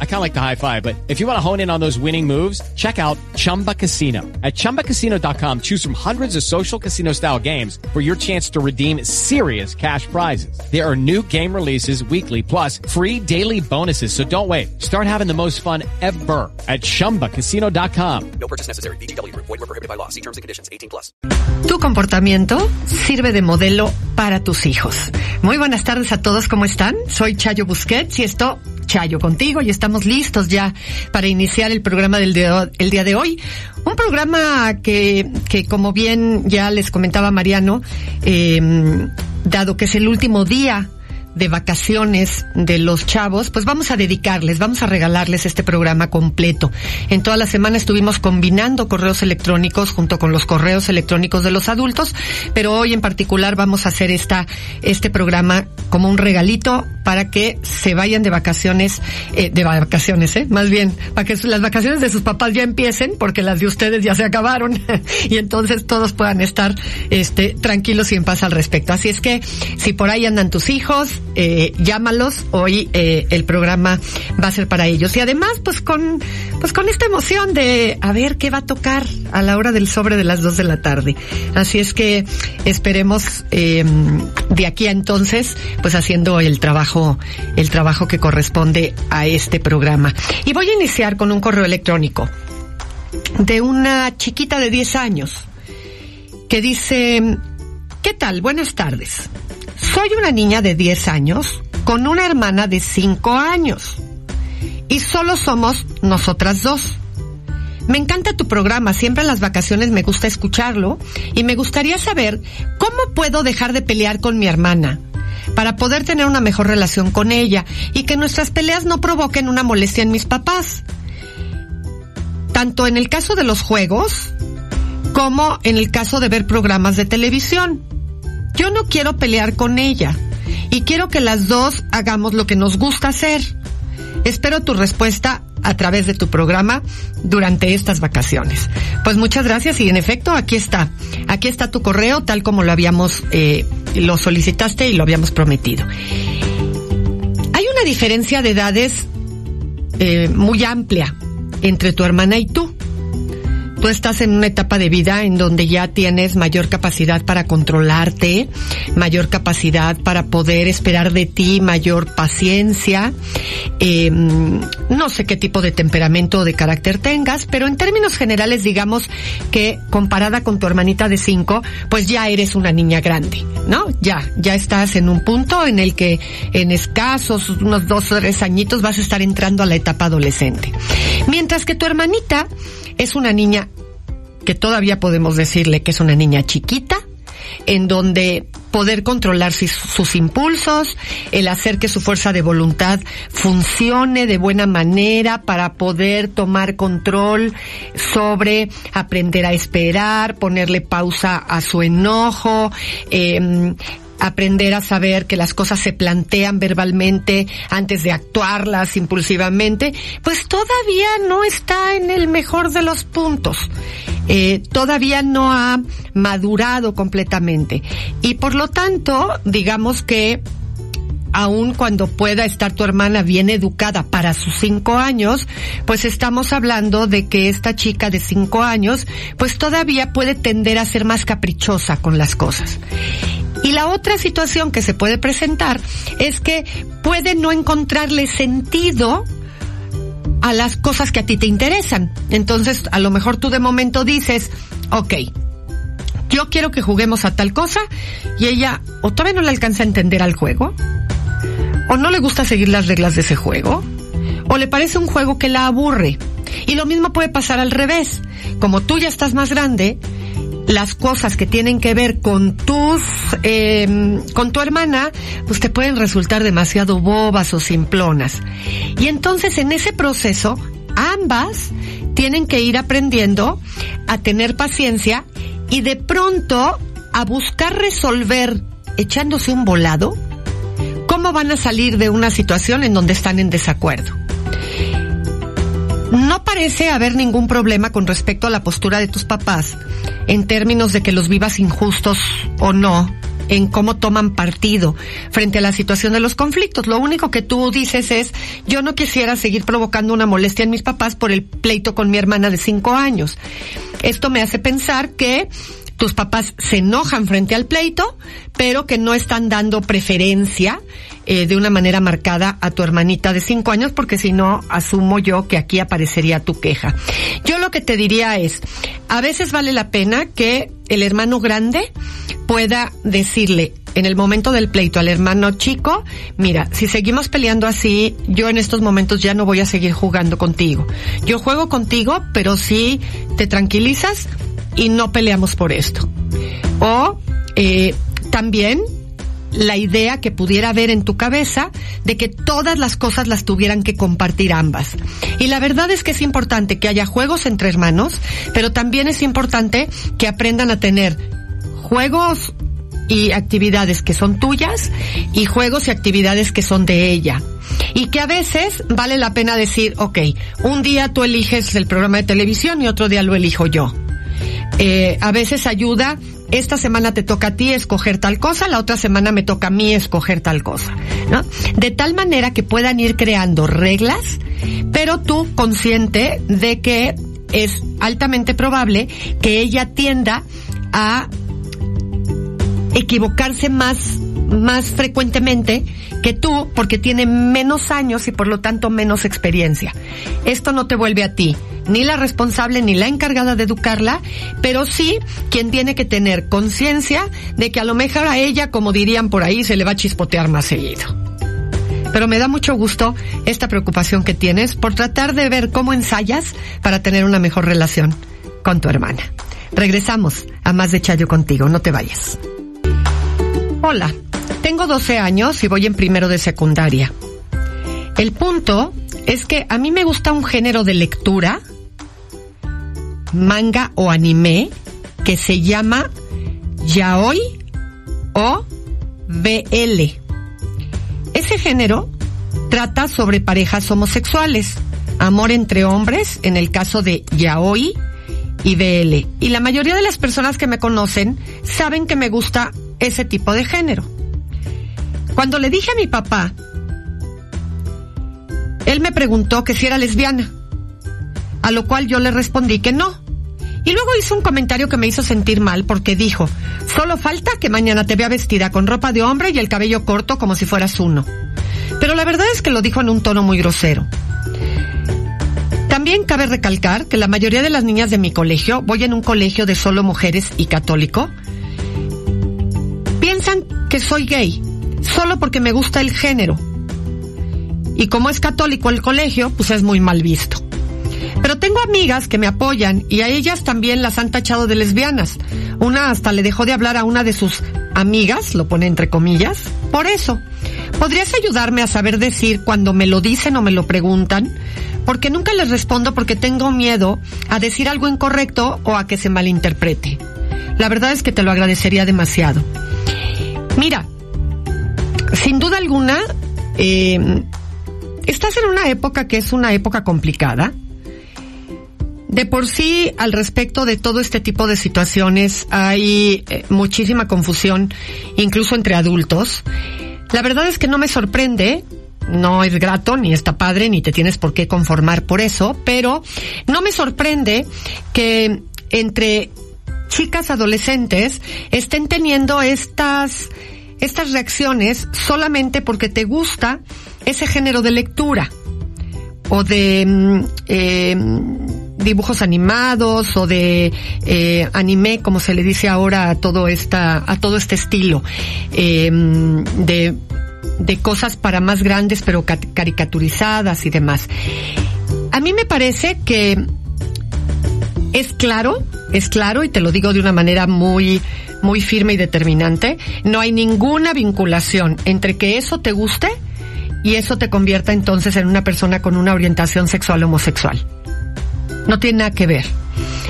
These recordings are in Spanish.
I kind of like the high five, but if you want to hone in on those winning moves, check out Chumba Casino. At ChumbaCasino.com, choose from hundreds of social casino style games for your chance to redeem serious cash prizes. There are new game releases weekly, plus free daily bonuses. So don't wait. Start having the most fun ever at ChumbaCasino.com. No purchase necessary. BGW. Void were prohibited by law. See terms and conditions. 18 plus. Tu comportamiento sirve de modelo para tus hijos. Muy buenas tardes a todos. ¿Cómo están? Soy Chayo Busquets y esto, Chayo contigo, y estamos listos ya para iniciar el programa del día, el día de hoy. Un programa que, que como bien ya les comentaba Mariano, eh, dado que es el último día de vacaciones de los chavos, pues vamos a dedicarles, vamos a regalarles este programa completo. En toda la semana estuvimos combinando correos electrónicos junto con los correos electrónicos de los adultos, pero hoy en particular vamos a hacer esta, este programa como un regalito para que se vayan de vacaciones, eh, de vacaciones, eh, más bien, para que las vacaciones de sus papás ya empiecen, porque las de ustedes ya se acabaron, y entonces todos puedan estar, este, tranquilos y en paz al respecto. Así es que, si por ahí andan tus hijos, eh, llámalos. Hoy eh, el programa va a ser para ellos. Y además, pues con, pues con esta emoción de a ver qué va a tocar a la hora del sobre de las dos de la tarde. Así es que esperemos eh, de aquí a entonces, pues haciendo el trabajo, el trabajo que corresponde a este programa. Y voy a iniciar con un correo electrónico de una chiquita de 10 años que dice, ¿qué tal? Buenas tardes. Soy una niña de 10 años con una hermana de 5 años. Y solo somos nosotras dos. Me encanta tu programa, siempre en las vacaciones me gusta escucharlo y me gustaría saber cómo puedo dejar de pelear con mi hermana para poder tener una mejor relación con ella y que nuestras peleas no provoquen una molestia en mis papás. Tanto en el caso de los juegos como en el caso de ver programas de televisión. Yo no quiero pelear con ella y quiero que las dos hagamos lo que nos gusta hacer. Espero tu respuesta a través de tu programa durante estas vacaciones. Pues muchas gracias y en efecto aquí está, aquí está tu correo tal como lo habíamos, eh, lo solicitaste y lo habíamos prometido. Hay una diferencia de edades eh, muy amplia entre tu hermana y tú tú estás en una etapa de vida en donde ya tienes mayor capacidad para controlarte, mayor capacidad para poder esperar de ti, mayor paciencia. Eh, no sé qué tipo de temperamento o de carácter tengas, pero en términos generales digamos que comparada con tu hermanita de cinco, pues ya eres una niña grande, ¿no? Ya, ya estás en un punto en el que en escasos unos dos o tres añitos vas a estar entrando a la etapa adolescente. Mientras que tu hermanita es una niña que todavía podemos decirle que es una niña chiquita, en donde poder controlar sus, impulsos, el hacer que su fuerza de voluntad funcione de buena manera para poder tomar control sobre aprender a esperar, ponerle pausa a su enojo, eh, aprender a saber que las cosas se plantean verbalmente antes de actuarlas impulsivamente, pues todavía no está en el mejor de los puntos. Eh, todavía no ha madurado completamente. Y por lo tanto, digamos que aun cuando pueda estar tu hermana bien educada para sus cinco años, pues estamos hablando de que esta chica de cinco años, pues todavía puede tender a ser más caprichosa con las cosas. Y la otra situación que se puede presentar es que puede no encontrarle sentido a las cosas que a ti te interesan. Entonces, a lo mejor tú de momento dices, ok, yo quiero que juguemos a tal cosa y ella o todavía no le alcanza a entender al juego, o no le gusta seguir las reglas de ese juego, o le parece un juego que la aburre. Y lo mismo puede pasar al revés. Como tú ya estás más grande, las cosas que tienen que ver con tus, eh, con tu hermana, pues te pueden resultar demasiado bobas o simplonas. Y entonces en ese proceso, ambas tienen que ir aprendiendo a tener paciencia y de pronto a buscar resolver echándose un volado cómo van a salir de una situación en donde están en desacuerdo. No parece haber ningún problema con respecto a la postura de tus papás en términos de que los vivas injustos o no en cómo toman partido frente a la situación de los conflictos. Lo único que tú dices es, yo no quisiera seguir provocando una molestia en mis papás por el pleito con mi hermana de cinco años. Esto me hace pensar que tus papás se enojan frente al pleito, pero que no están dando preferencia eh, de una manera marcada a tu hermanita de cinco años, porque si no, asumo yo que aquí aparecería tu queja. Yo lo que te diría es, a veces vale la pena que el hermano grande pueda decirle en el momento del pleito al hermano chico, mira, si seguimos peleando así, yo en estos momentos ya no voy a seguir jugando contigo. Yo juego contigo, pero si te tranquilizas, y no peleamos por esto. O eh, también la idea que pudiera haber en tu cabeza de que todas las cosas las tuvieran que compartir ambas. Y la verdad es que es importante que haya juegos entre hermanos, pero también es importante que aprendan a tener juegos y actividades que son tuyas y juegos y actividades que son de ella. Y que a veces vale la pena decir, ok, un día tú eliges el programa de televisión y otro día lo elijo yo eh, a veces ayuda, esta semana te toca a ti escoger tal cosa, la otra semana me toca a mí escoger tal cosa, ¿no? De tal manera que puedan ir creando reglas, pero tú consciente de que es altamente probable que ella tienda a equivocarse más más frecuentemente que tú porque tiene menos años y por lo tanto menos experiencia. Esto no te vuelve a ti ni la responsable ni la encargada de educarla, pero sí quien tiene que tener conciencia de que a lo mejor a ella, como dirían por ahí, se le va a chispotear más seguido. Pero me da mucho gusto esta preocupación que tienes por tratar de ver cómo ensayas para tener una mejor relación con tu hermana. Regresamos a más de Chayo contigo, no te vayas. Hola, tengo 12 años y voy en primero de secundaria. El punto es que a mí me gusta un género de lectura, manga o anime, que se llama yaoi o BL. Ese género trata sobre parejas homosexuales, amor entre hombres, en el caso de yaoi y BL. Y la mayoría de las personas que me conocen saben que me gusta ese tipo de género. Cuando le dije a mi papá, él me preguntó que si era lesbiana, a lo cual yo le respondí que no. Y luego hizo un comentario que me hizo sentir mal porque dijo, solo falta que mañana te vea vestida con ropa de hombre y el cabello corto como si fueras uno. Pero la verdad es que lo dijo en un tono muy grosero. También cabe recalcar que la mayoría de las niñas de mi colegio, voy en un colegio de solo mujeres y católico, piensan que soy gay, solo porque me gusta el género. Y como es católico el colegio, pues es muy mal visto. Pero tengo amigas que me apoyan y a ellas también las han tachado de lesbianas. Una hasta le dejó de hablar a una de sus amigas, lo pone entre comillas, por eso. ¿Podrías ayudarme a saber decir cuando me lo dicen o me lo preguntan? Porque nunca les respondo porque tengo miedo a decir algo incorrecto o a que se malinterprete. La verdad es que te lo agradecería demasiado. Mira, sin duda alguna, eh, estás en una época que es una época complicada. De por sí, al respecto de todo este tipo de situaciones, hay eh, muchísima confusión, incluso entre adultos. La verdad es que no me sorprende, no es grato, ni está padre, ni te tienes por qué conformar por eso, pero no me sorprende que entre chicas adolescentes estén teniendo estas, estas reacciones solamente porque te gusta ese género de lectura o de mm, eh, dibujos animados o de eh, anime, como se le dice ahora a todo esta, a todo este estilo eh, de de cosas para más grandes pero caricaturizadas y demás. A mí me parece que es claro, es claro y te lo digo de una manera muy muy firme y determinante, no hay ninguna vinculación entre que eso te guste y eso te convierta entonces en una persona con una orientación sexual homosexual. No tiene nada que ver.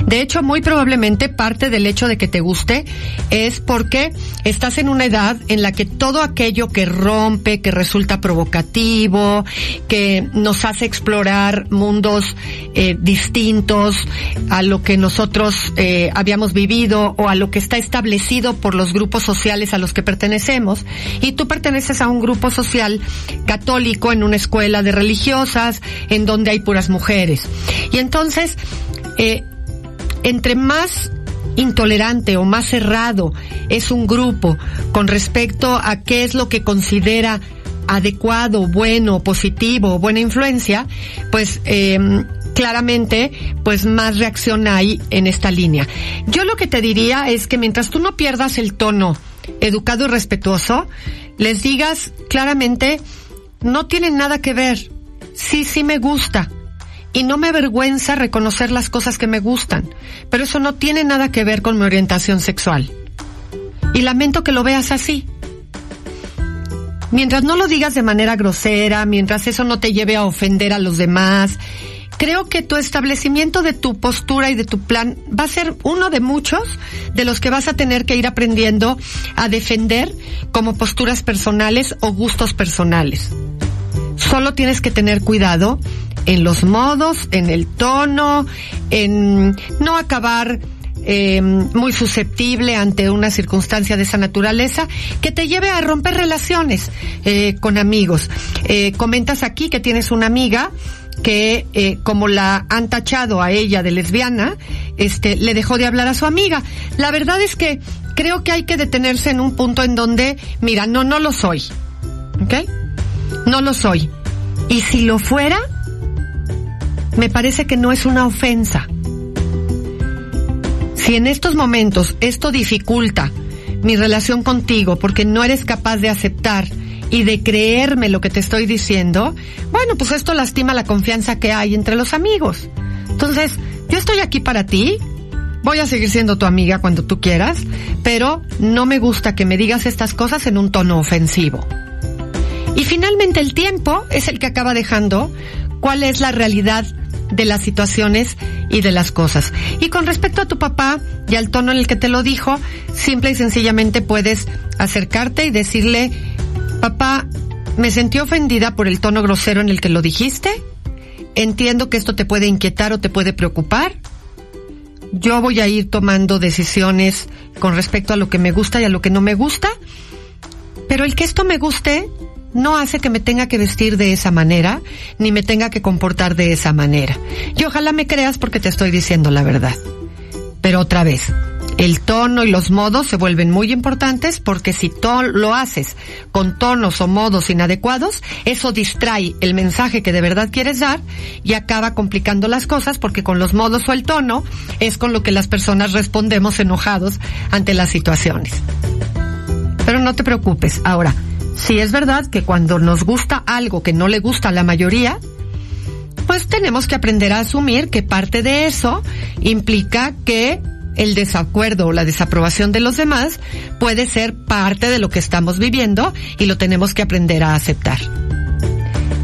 De hecho, muy probablemente parte del hecho de que te guste es porque estás en una edad en la que todo aquello que rompe, que resulta provocativo, que nos hace explorar mundos eh, distintos a lo que nosotros eh, habíamos vivido o a lo que está establecido por los grupos sociales a los que pertenecemos. Y tú perteneces a un grupo social católico en una escuela de religiosas en donde hay puras mujeres. Y entonces, eh, entre más intolerante o más cerrado es un grupo con respecto a qué es lo que considera adecuado, bueno, positivo, buena influencia, pues eh, claramente, pues más reacción hay en esta línea. Yo lo que te diría es que mientras tú no pierdas el tono educado y respetuoso, les digas claramente, no tienen nada que ver. Sí, sí me gusta y no me avergüenza reconocer las cosas que me gustan, pero eso no tiene nada que ver con mi orientación sexual. Y lamento que lo veas así. Mientras no lo digas de manera grosera, mientras eso no te lleve a ofender a los demás, creo que tu establecimiento de tu postura y de tu plan va a ser uno de muchos de los que vas a tener que ir aprendiendo a defender como posturas personales o gustos personales. Solo tienes que tener cuidado en los modos, en el tono, en no acabar eh, muy susceptible ante una circunstancia de esa naturaleza que te lleve a romper relaciones eh, con amigos. Eh, comentas aquí que tienes una amiga que eh, como la han tachado a ella de lesbiana, este, le dejó de hablar a su amiga. La verdad es que creo que hay que detenerse en un punto en donde, mira, no, no lo soy. ¿Ok? No lo soy. Y si lo fuera, me parece que no es una ofensa. Si en estos momentos esto dificulta mi relación contigo porque no eres capaz de aceptar y de creerme lo que te estoy diciendo, bueno, pues esto lastima la confianza que hay entre los amigos. Entonces, yo estoy aquí para ti, voy a seguir siendo tu amiga cuando tú quieras, pero no me gusta que me digas estas cosas en un tono ofensivo. Y finalmente el tiempo es el que acaba dejando cuál es la realidad de las situaciones y de las cosas. Y con respecto a tu papá y al tono en el que te lo dijo, simple y sencillamente puedes acercarte y decirle, papá, me sentí ofendida por el tono grosero en el que lo dijiste. Entiendo que esto te puede inquietar o te puede preocupar. Yo voy a ir tomando decisiones con respecto a lo que me gusta y a lo que no me gusta. Pero el que esto me guste no hace que me tenga que vestir de esa manera, ni me tenga que comportar de esa manera. Y ojalá me creas porque te estoy diciendo la verdad. Pero otra vez, el tono y los modos se vuelven muy importantes porque si lo haces con tonos o modos inadecuados, eso distrae el mensaje que de verdad quieres dar y acaba complicando las cosas porque con los modos o el tono es con lo que las personas respondemos enojados ante las situaciones. Pero no te preocupes. Ahora, si es verdad que cuando nos gusta algo que no le gusta a la mayoría, pues tenemos que aprender a asumir que parte de eso implica que el desacuerdo o la desaprobación de los demás puede ser parte de lo que estamos viviendo y lo tenemos que aprender a aceptar.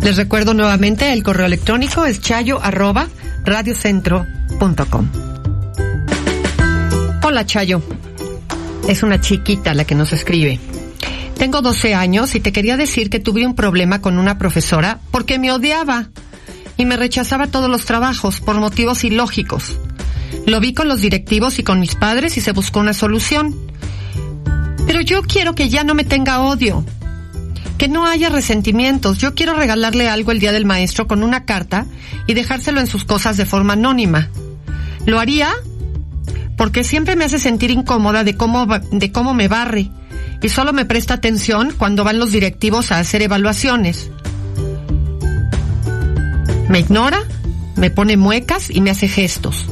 Les recuerdo nuevamente el correo electrónico es chayo arroba radiocentro.com. Hola Chayo, es una chiquita la que nos escribe. Tengo 12 años y te quería decir que tuve un problema con una profesora porque me odiaba y me rechazaba todos los trabajos por motivos ilógicos. Lo vi con los directivos y con mis padres y se buscó una solución. Pero yo quiero que ya no me tenga odio. que no haya resentimientos. Yo quiero regalarle algo el día del maestro con una carta y dejárselo en sus cosas de forma anónima. Lo haría porque siempre me hace sentir incómoda de cómo, de cómo me barre y solo me presta atención cuando van los directivos a hacer evaluaciones. Me ignora, me pone muecas y me hace gestos.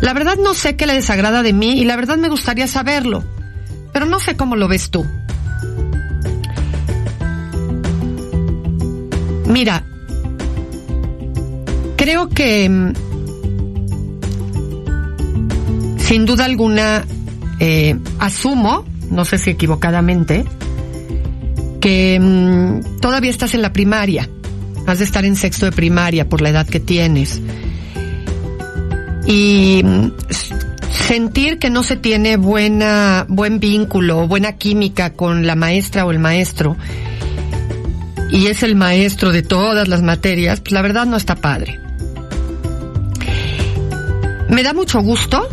La verdad no sé qué le desagrada de mí y la verdad me gustaría saberlo, pero no sé cómo lo ves tú. Mira, creo que mm, sin duda alguna eh, asumo, no sé si equivocadamente, que mm, todavía estás en la primaria, has de estar en sexto de primaria por la edad que tienes. Y mm, sentir que no se tiene buena, buen vínculo o buena química con la maestra o el maestro, y es el maestro de todas las materias, pues la verdad no está padre. Me da mucho gusto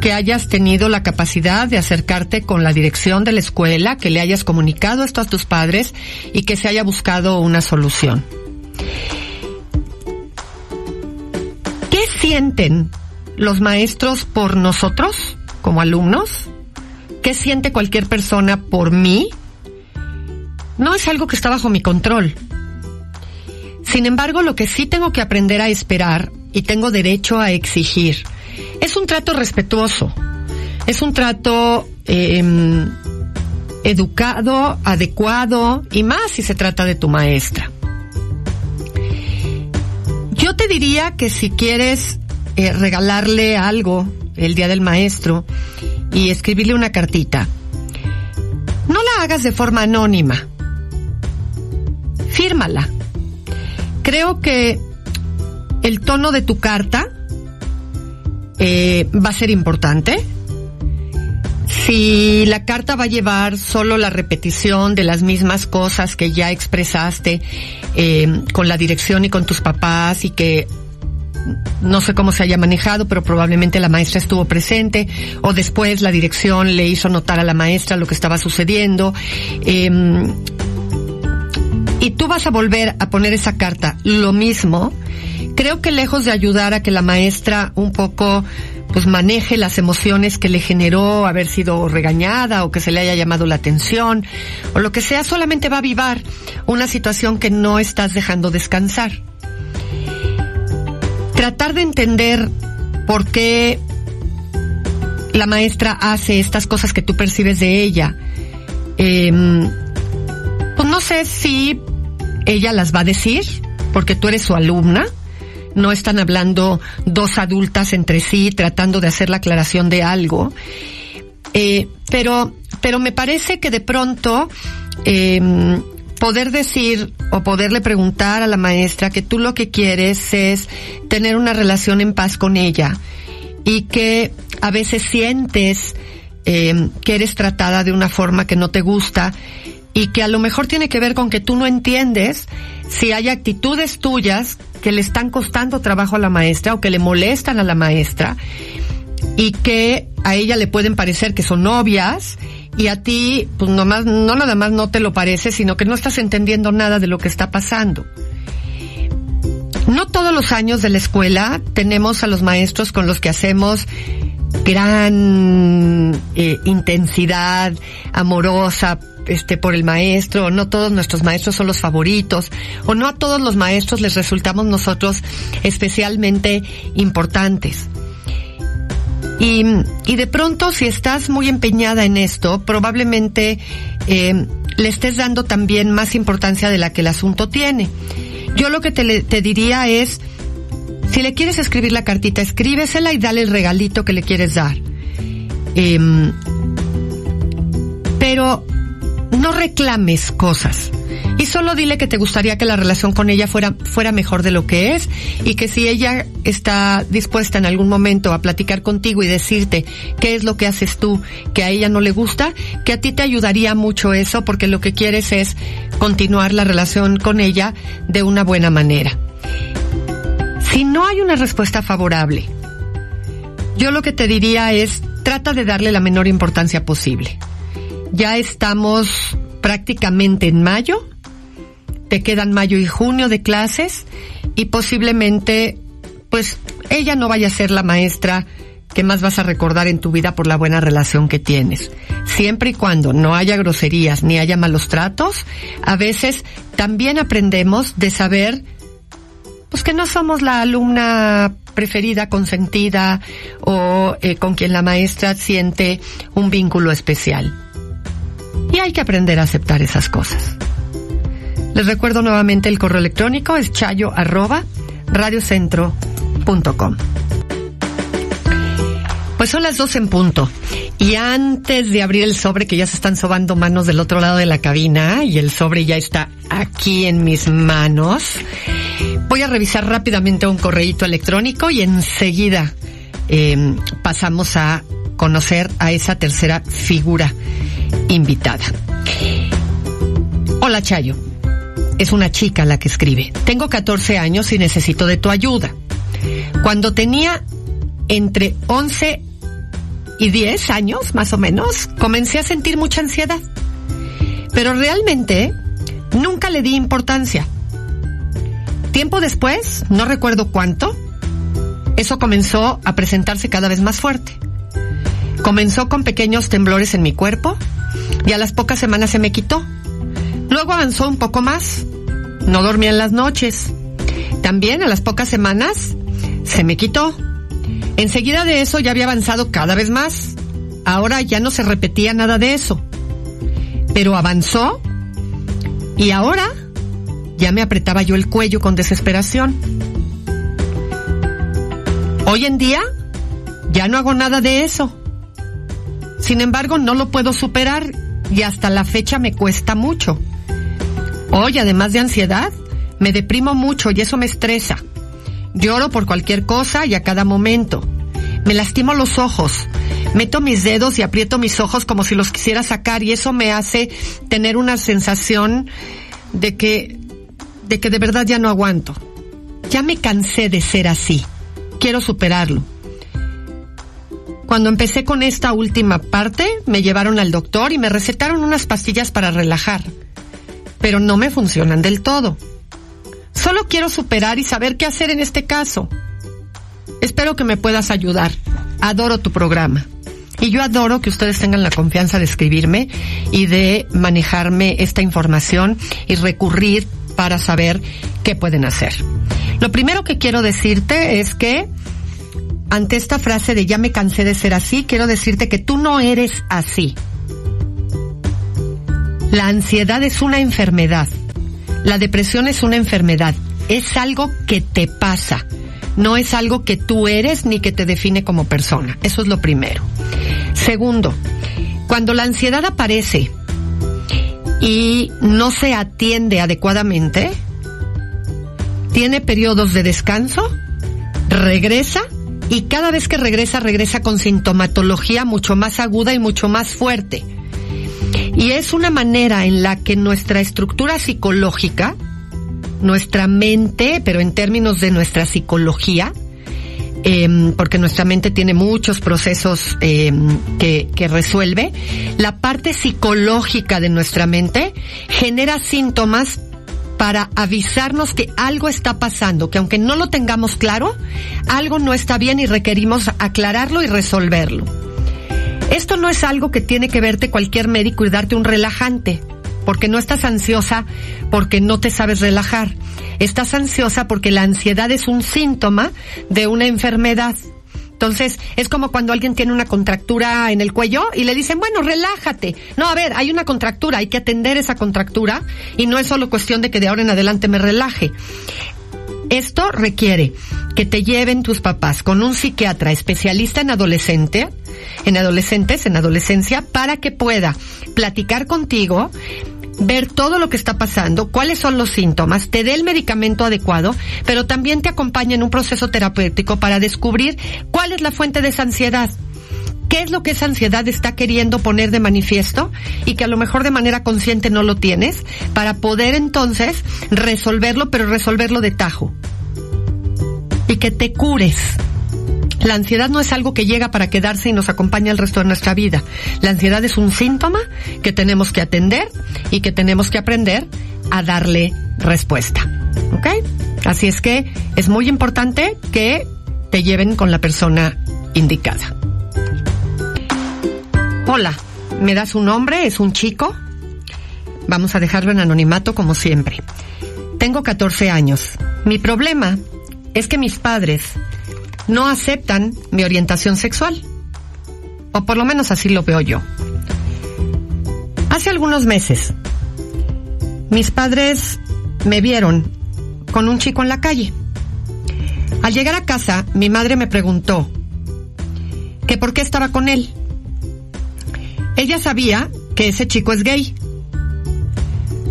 que hayas tenido la capacidad de acercarte con la dirección de la escuela, que le hayas comunicado esto a tus padres y que se haya buscado una solución. ¿Qué sienten los maestros por nosotros como alumnos? ¿Qué siente cualquier persona por mí no es algo que está bajo mi control. Sin embargo, lo que sí tengo que aprender a esperar y tengo derecho a exigir es un trato respetuoso, es un trato em, educado, adecuado y más si se trata de tu maestra. Yo te diría que si quieres eh, regalarle algo el día del maestro y escribirle una cartita, no la hagas de forma anónima fírmala. Creo que el tono de tu carta eh, va a ser importante. Si la carta va a llevar solo la repetición de las mismas cosas que ya expresaste eh, con la dirección y con tus papás y que no sé cómo se haya manejado, pero probablemente la maestra estuvo presente o después la dirección le hizo notar a la maestra lo que estaba sucediendo. Eh, y tú vas a volver a poner esa carta lo mismo, creo que lejos de ayudar a que la maestra un poco pues maneje las emociones que le generó haber sido regañada o que se le haya llamado la atención o lo que sea, solamente va a avivar una situación que no estás dejando descansar. Tratar de entender por qué la maestra hace estas cosas que tú percibes de ella. Em, pues no sé si ella las va a decir, porque tú eres su alumna. No están hablando dos adultas entre sí tratando de hacer la aclaración de algo. Eh, pero, pero me parece que de pronto, eh, poder decir o poderle preguntar a la maestra que tú lo que quieres es tener una relación en paz con ella y que a veces sientes eh, que eres tratada de una forma que no te gusta y que a lo mejor tiene que ver con que tú no entiendes si hay actitudes tuyas que le están costando trabajo a la maestra o que le molestan a la maestra y que a ella le pueden parecer que son obvias y a ti pues nomás no nada más no te lo parece, sino que no estás entendiendo nada de lo que está pasando. No todos los años de la escuela tenemos a los maestros con los que hacemos gran eh, intensidad amorosa este por el maestro, no todos nuestros maestros son los favoritos, o no a todos los maestros les resultamos nosotros especialmente importantes. Y, y de pronto, si estás muy empeñada en esto, probablemente eh, le estés dando también más importancia de la que el asunto tiene. Yo lo que te, diría es, si le quieres escribir la cartita, escríbesela y dale el regalito que le quieres dar. Eh, pero no reclames cosas. Y solo dile que te gustaría que la relación con ella fuera, fuera mejor de lo que es y que si ella está dispuesta en algún momento a platicar contigo y decirte qué es lo que haces tú que a ella no le gusta, que a ti te ayudaría mucho eso porque lo que quieres es continuar la relación con ella de una buena manera. Si no hay una respuesta favorable, yo lo que te diría es trata de darle la menor importancia posible ya estamos prácticamente en mayo te quedan mayo y junio de clases y posiblemente, pues, ella no vaya a ser la maestra que más vas a recordar en tu vida por la buena relación que tienes. Siempre y cuando no haya groserías ni haya malos tratos, a veces también aprendemos de saber pues que no somos la alumna preferida, consentida o eh, con quien la maestra siente un vínculo especial. Y hay que aprender a aceptar esas cosas. Les recuerdo nuevamente el correo electrónico es chayo arroba radiocentro.com. Pues son las dos en punto. Y antes de abrir el sobre, que ya se están sobando manos del otro lado de la cabina, y el sobre ya está aquí en mis manos, voy a revisar rápidamente un correíto electrónico y enseguida eh, pasamos a conocer a esa tercera figura invitada. Hola Chayo, es una chica la que escribe. Tengo 14 años y necesito de tu ayuda. Cuando tenía entre 11 y 10 años, más o menos, comencé a sentir mucha ansiedad. Pero realmente nunca le di importancia. Tiempo después, no recuerdo cuánto, eso comenzó a presentarse cada vez más fuerte. Comenzó con pequeños temblores en mi cuerpo y a las pocas semanas se me quitó. Luego avanzó un poco más. No dormía en las noches. También a las pocas semanas se me quitó. Enseguida de eso ya había avanzado cada vez más. Ahora ya no se repetía nada de eso. Pero avanzó y ahora ya me apretaba yo el cuello con desesperación. Hoy en día ya no hago nada de eso. Sin embargo, no lo puedo superar y hasta la fecha me cuesta mucho. Hoy, además de ansiedad, me deprimo mucho y eso me estresa. Lloro por cualquier cosa y a cada momento. Me lastimo los ojos. Meto mis dedos y aprieto mis ojos como si los quisiera sacar y eso me hace tener una sensación de que, de que de verdad ya no aguanto. Ya me cansé de ser así. Quiero superarlo. Cuando empecé con esta última parte, me llevaron al doctor y me recetaron unas pastillas para relajar. Pero no me funcionan del todo. Solo quiero superar y saber qué hacer en este caso. Espero que me puedas ayudar. Adoro tu programa. Y yo adoro que ustedes tengan la confianza de escribirme y de manejarme esta información y recurrir para saber qué pueden hacer. Lo primero que quiero decirte es que ante esta frase de ya me cansé de ser así, quiero decirte que tú no eres así. La ansiedad es una enfermedad. La depresión es una enfermedad. Es algo que te pasa. No es algo que tú eres ni que te define como persona. Eso es lo primero. Segundo, cuando la ansiedad aparece y no se atiende adecuadamente, tiene periodos de descanso, regresa y cada vez que regresa, regresa con sintomatología mucho más aguda y mucho más fuerte. Y es una manera en la que nuestra estructura psicológica, nuestra mente, pero en términos de nuestra psicología, eh, porque nuestra mente tiene muchos procesos eh, que, que resuelve, la parte psicológica de nuestra mente genera síntomas para avisarnos que algo está pasando, que aunque no lo tengamos claro, algo no está bien y requerimos aclararlo y resolverlo. Esto no es algo que tiene que verte cualquier médico y darte un relajante porque no estás ansiosa porque no te sabes relajar. Estás ansiosa porque la ansiedad es un síntoma de una enfermedad. Entonces, es como cuando alguien tiene una contractura en el cuello y le dicen, bueno, relájate. No, a ver, hay una contractura, hay que atender esa contractura y no es solo cuestión de que de ahora en adelante me relaje. Esto requiere que te lleven tus papás con un psiquiatra especialista en adolescente, en adolescentes, en adolescencia, para que pueda platicar contigo, ver todo lo que está pasando, cuáles son los síntomas, te dé el medicamento adecuado, pero también te acompaña en un proceso terapéutico para descubrir cuál es la fuente de esa ansiedad. ¿Qué es lo que esa ansiedad está queriendo poner de manifiesto y que a lo mejor de manera consciente no lo tienes para poder entonces resolverlo, pero resolverlo de tajo? Y que te cures. La ansiedad no es algo que llega para quedarse y nos acompaña el resto de nuestra vida. La ansiedad es un síntoma que tenemos que atender y que tenemos que aprender a darle respuesta. ¿Ok? Así es que es muy importante que te lleven con la persona indicada. Hola, ¿me das un nombre? ¿Es un chico? Vamos a dejarlo en anonimato como siempre. Tengo 14 años. Mi problema es que mis padres no aceptan mi orientación sexual. O por lo menos así lo veo yo. Hace algunos meses, mis padres me vieron con un chico en la calle. Al llegar a casa, mi madre me preguntó que por qué estaba con él. Ella sabía que ese chico es gay.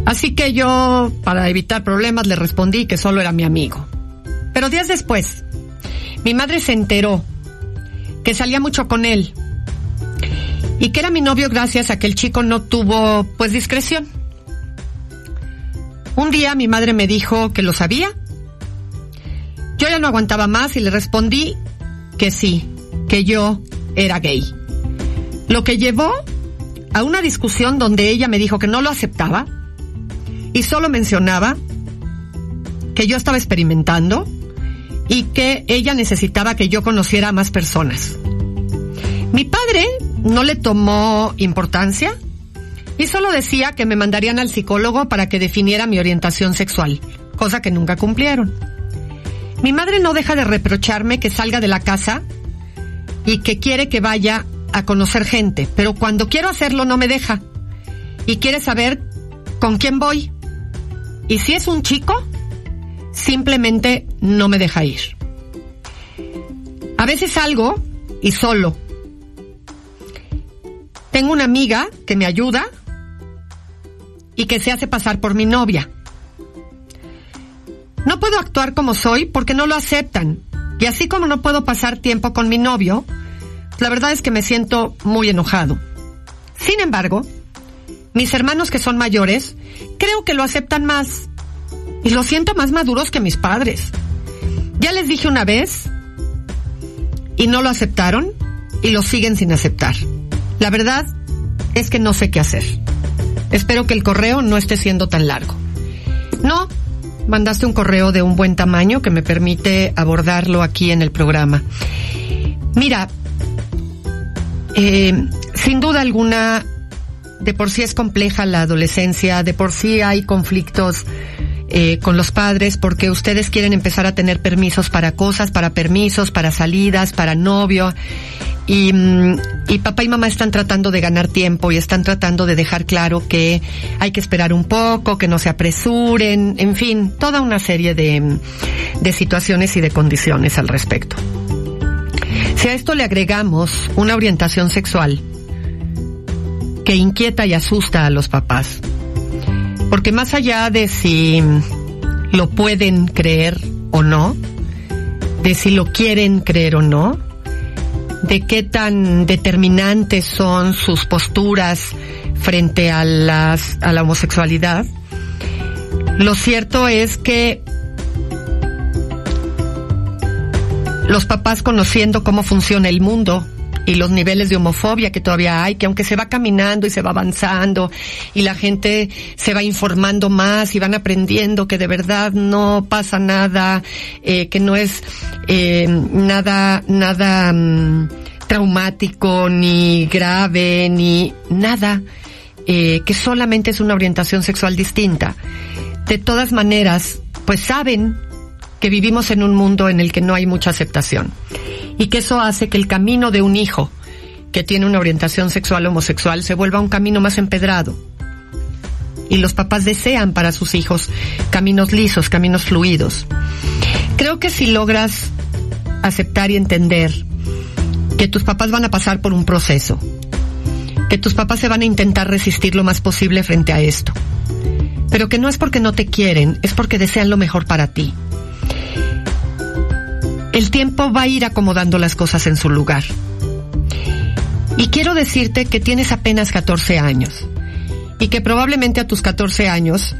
Así que yo, para evitar problemas, le respondí que solo era mi amigo. Pero días después, mi madre se enteró que salía mucho con él y que era mi novio gracias a que el chico no tuvo, pues, discreción. Un día mi madre me dijo que lo sabía. Yo ya no aguantaba más y le respondí que sí, que yo era gay. Lo que llevó a una discusión donde ella me dijo que no lo aceptaba y solo mencionaba que yo estaba experimentando y que ella necesitaba que yo conociera a más personas. Mi padre no le tomó importancia y solo decía que me mandarían al psicólogo para que definiera mi orientación sexual, cosa que nunca cumplieron. Mi madre no deja de reprocharme que salga de la casa y que quiere que vaya a conocer gente, pero cuando quiero hacerlo no me deja y quiere saber con quién voy. Y si es un chico, simplemente no me deja ir. A veces salgo y solo. Tengo una amiga que me ayuda y que se hace pasar por mi novia. No puedo actuar como soy porque no lo aceptan. Y así como no puedo pasar tiempo con mi novio, la verdad es que me siento muy enojado. Sin embargo, mis hermanos que son mayores, creo que lo aceptan más. Y lo siento más maduros que mis padres. Ya les dije una vez y no lo aceptaron y lo siguen sin aceptar. La verdad es que no sé qué hacer. Espero que el correo no esté siendo tan largo. No, mandaste un correo de un buen tamaño que me permite abordarlo aquí en el programa. Mira, eh, sin duda alguna, de por sí es compleja la adolescencia, de por sí hay conflictos eh, con los padres porque ustedes quieren empezar a tener permisos para cosas, para permisos, para salidas, para novio. Y, mm, y papá y mamá están tratando de ganar tiempo y están tratando de dejar claro que hay que esperar un poco, que no se apresuren, en fin, toda una serie de, de situaciones y de condiciones al respecto. Si a esto le agregamos una orientación sexual que inquieta y asusta a los papás, porque más allá de si lo pueden creer o no, de si lo quieren creer o no, de qué tan determinantes son sus posturas frente a las a la homosexualidad. Lo cierto es que los papás conociendo cómo funciona el mundo y los niveles de homofobia que todavía hay, que aunque se va caminando y se va avanzando y la gente se va informando más y van aprendiendo que de verdad no pasa nada, eh, que no es eh, nada, nada mm, traumático ni grave ni nada, eh, que solamente es una orientación sexual distinta. De todas maneras, pues saben que vivimos en un mundo en el que no hay mucha aceptación y que eso hace que el camino de un hijo que tiene una orientación sexual homosexual se vuelva un camino más empedrado. Y los papás desean para sus hijos caminos lisos, caminos fluidos. Creo que si logras aceptar y entender que tus papás van a pasar por un proceso, que tus papás se van a intentar resistir lo más posible frente a esto, pero que no es porque no te quieren, es porque desean lo mejor para ti el tiempo va a ir acomodando las cosas en su lugar. Y quiero decirte que tienes apenas 14 años y que probablemente a tus 14 años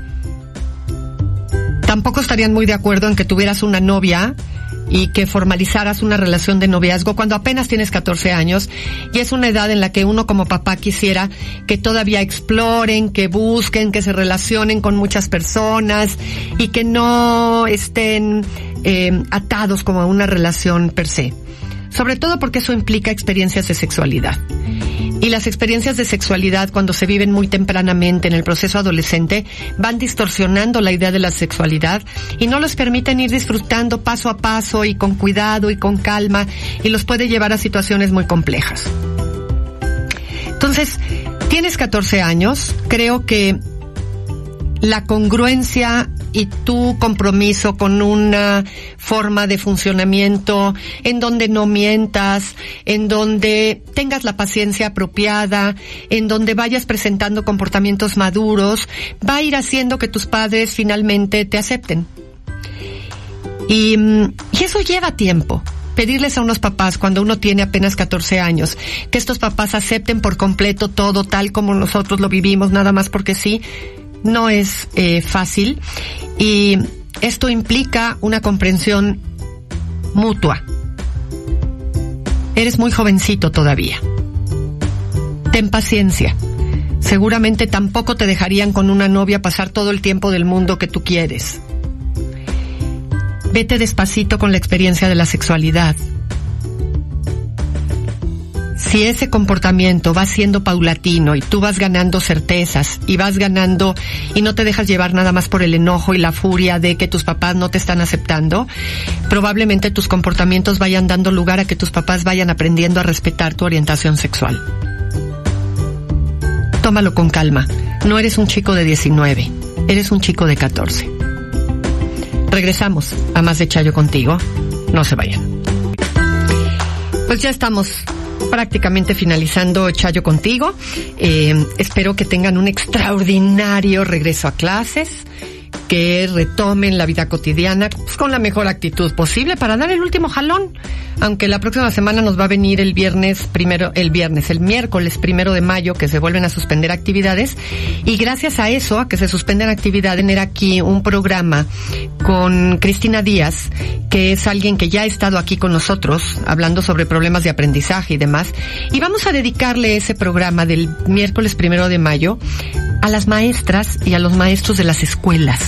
tampoco estarían muy de acuerdo en que tuvieras una novia y que formalizaras una relación de noviazgo cuando apenas tienes 14 años y es una edad en la que uno como papá quisiera que todavía exploren, que busquen, que se relacionen con muchas personas y que no estén eh, atados como a una relación per se. Sobre todo porque eso implica experiencias de sexualidad. Y las experiencias de sexualidad cuando se viven muy tempranamente en el proceso adolescente van distorsionando la idea de la sexualidad y no los permiten ir disfrutando paso a paso y con cuidado y con calma y los puede llevar a situaciones muy complejas. Entonces, tienes 14 años, creo que la congruencia y tu compromiso con una forma de funcionamiento en donde no mientas, en donde tengas la paciencia apropiada, en donde vayas presentando comportamientos maduros, va a ir haciendo que tus padres finalmente te acepten. Y, mm, y eso lleva tiempo pedirles a unos papás cuando uno tiene apenas 14 años que estos papás acepten por completo todo tal como nosotros lo vivimos, nada más porque sí, no es eh, fácil y esto implica una comprensión mutua. Eres muy jovencito todavía. Ten paciencia. Seguramente tampoco te dejarían con una novia pasar todo el tiempo del mundo que tú quieres. Vete despacito con la experiencia de la sexualidad si ese comportamiento va siendo paulatino y tú vas ganando certezas y vas ganando y no te dejas llevar nada más por el enojo y la furia de que tus papás no te están aceptando, probablemente tus comportamientos vayan dando lugar a que tus papás vayan aprendiendo a respetar tu orientación sexual. Tómalo con calma. No eres un chico de 19, eres un chico de 14. Regresamos a más de Chayo contigo. No se vayan. Pues ya estamos prácticamente finalizando Chayo contigo. Eh, espero que tengan un extraordinario regreso a clases que retomen la vida cotidiana pues, con la mejor actitud posible para dar el último jalón. Aunque la próxima semana nos va a venir el viernes primero, el viernes, el miércoles primero de mayo que se vuelven a suspender actividades y gracias a eso, a que se suspenden actividades, tener aquí un programa con Cristina Díaz, que es alguien que ya ha estado aquí con nosotros hablando sobre problemas de aprendizaje y demás. Y vamos a dedicarle ese programa del miércoles primero de mayo a las maestras y a los maestros de las escuelas.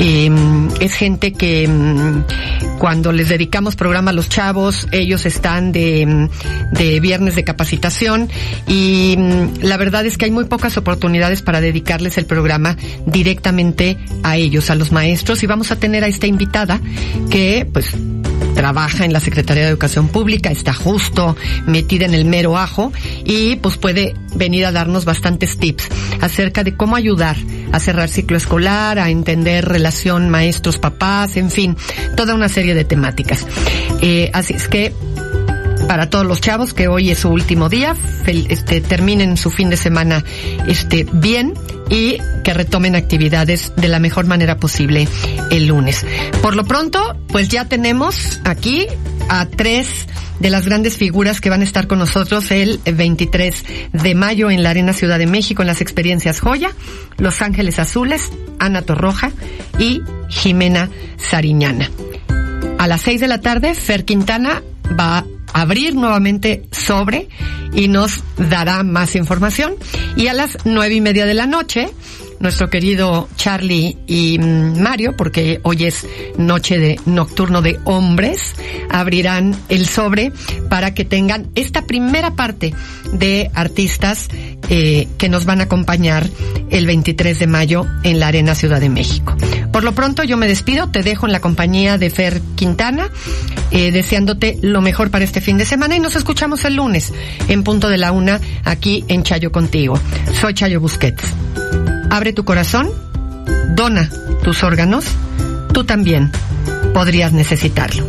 Eh, es gente que mm, cuando les dedicamos programa a los chavos, ellos están de, mm, de viernes de capacitación y la verdad es que hay muy pocas oportunidades para dedicarles el programa directamente a ellos, a los maestros. Y vamos a tener a esta invitada que pues trabaja en la Secretaría de Educación Pública, está justo metida en el mero ajo y pues puede venir a darnos bastantes tips acerca de cómo ayudar a cerrar ciclo escolar, a entender relación maestros-papás, en fin, toda una serie de temáticas. Eh, así es que para todos los chavos que hoy es su último día, este, terminen su fin de semana este, bien y que retomen actividades de la mejor manera posible el lunes. Por lo pronto, pues ya tenemos aquí a tres de las grandes figuras que van a estar con nosotros el 23 de mayo en la Arena Ciudad de México en las experiencias Joya, Los Ángeles Azules, Ana Torroja y Jimena Sariñana. A las seis de la tarde, Fer Quintana va abrir nuevamente sobre y nos dará más información. Y a las nueve y media de la noche, nuestro querido Charlie y mm, Mario, porque hoy es noche de nocturno de hombres, abrirán el sobre para que tengan esta primera parte de artistas eh, que nos van a acompañar el 23 de mayo en la Arena Ciudad de México. Por lo pronto yo me despido, te dejo en la compañía de Fer Quintana, eh, deseándote lo mejor para este fin de semana y nos escuchamos el lunes en punto de la una aquí en Chayo contigo. Soy Chayo Busquets. Abre tu corazón, dona tus órganos, tú también podrías necesitarlo.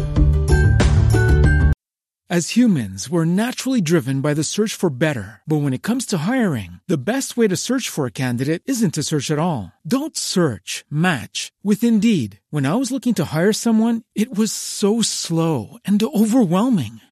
As humans, we're naturally driven by the search for better. But when it comes to hiring, the best way to search for a candidate isn't to search at all. Don't search, match with Indeed. When I was looking to hire someone, it was so slow and overwhelming.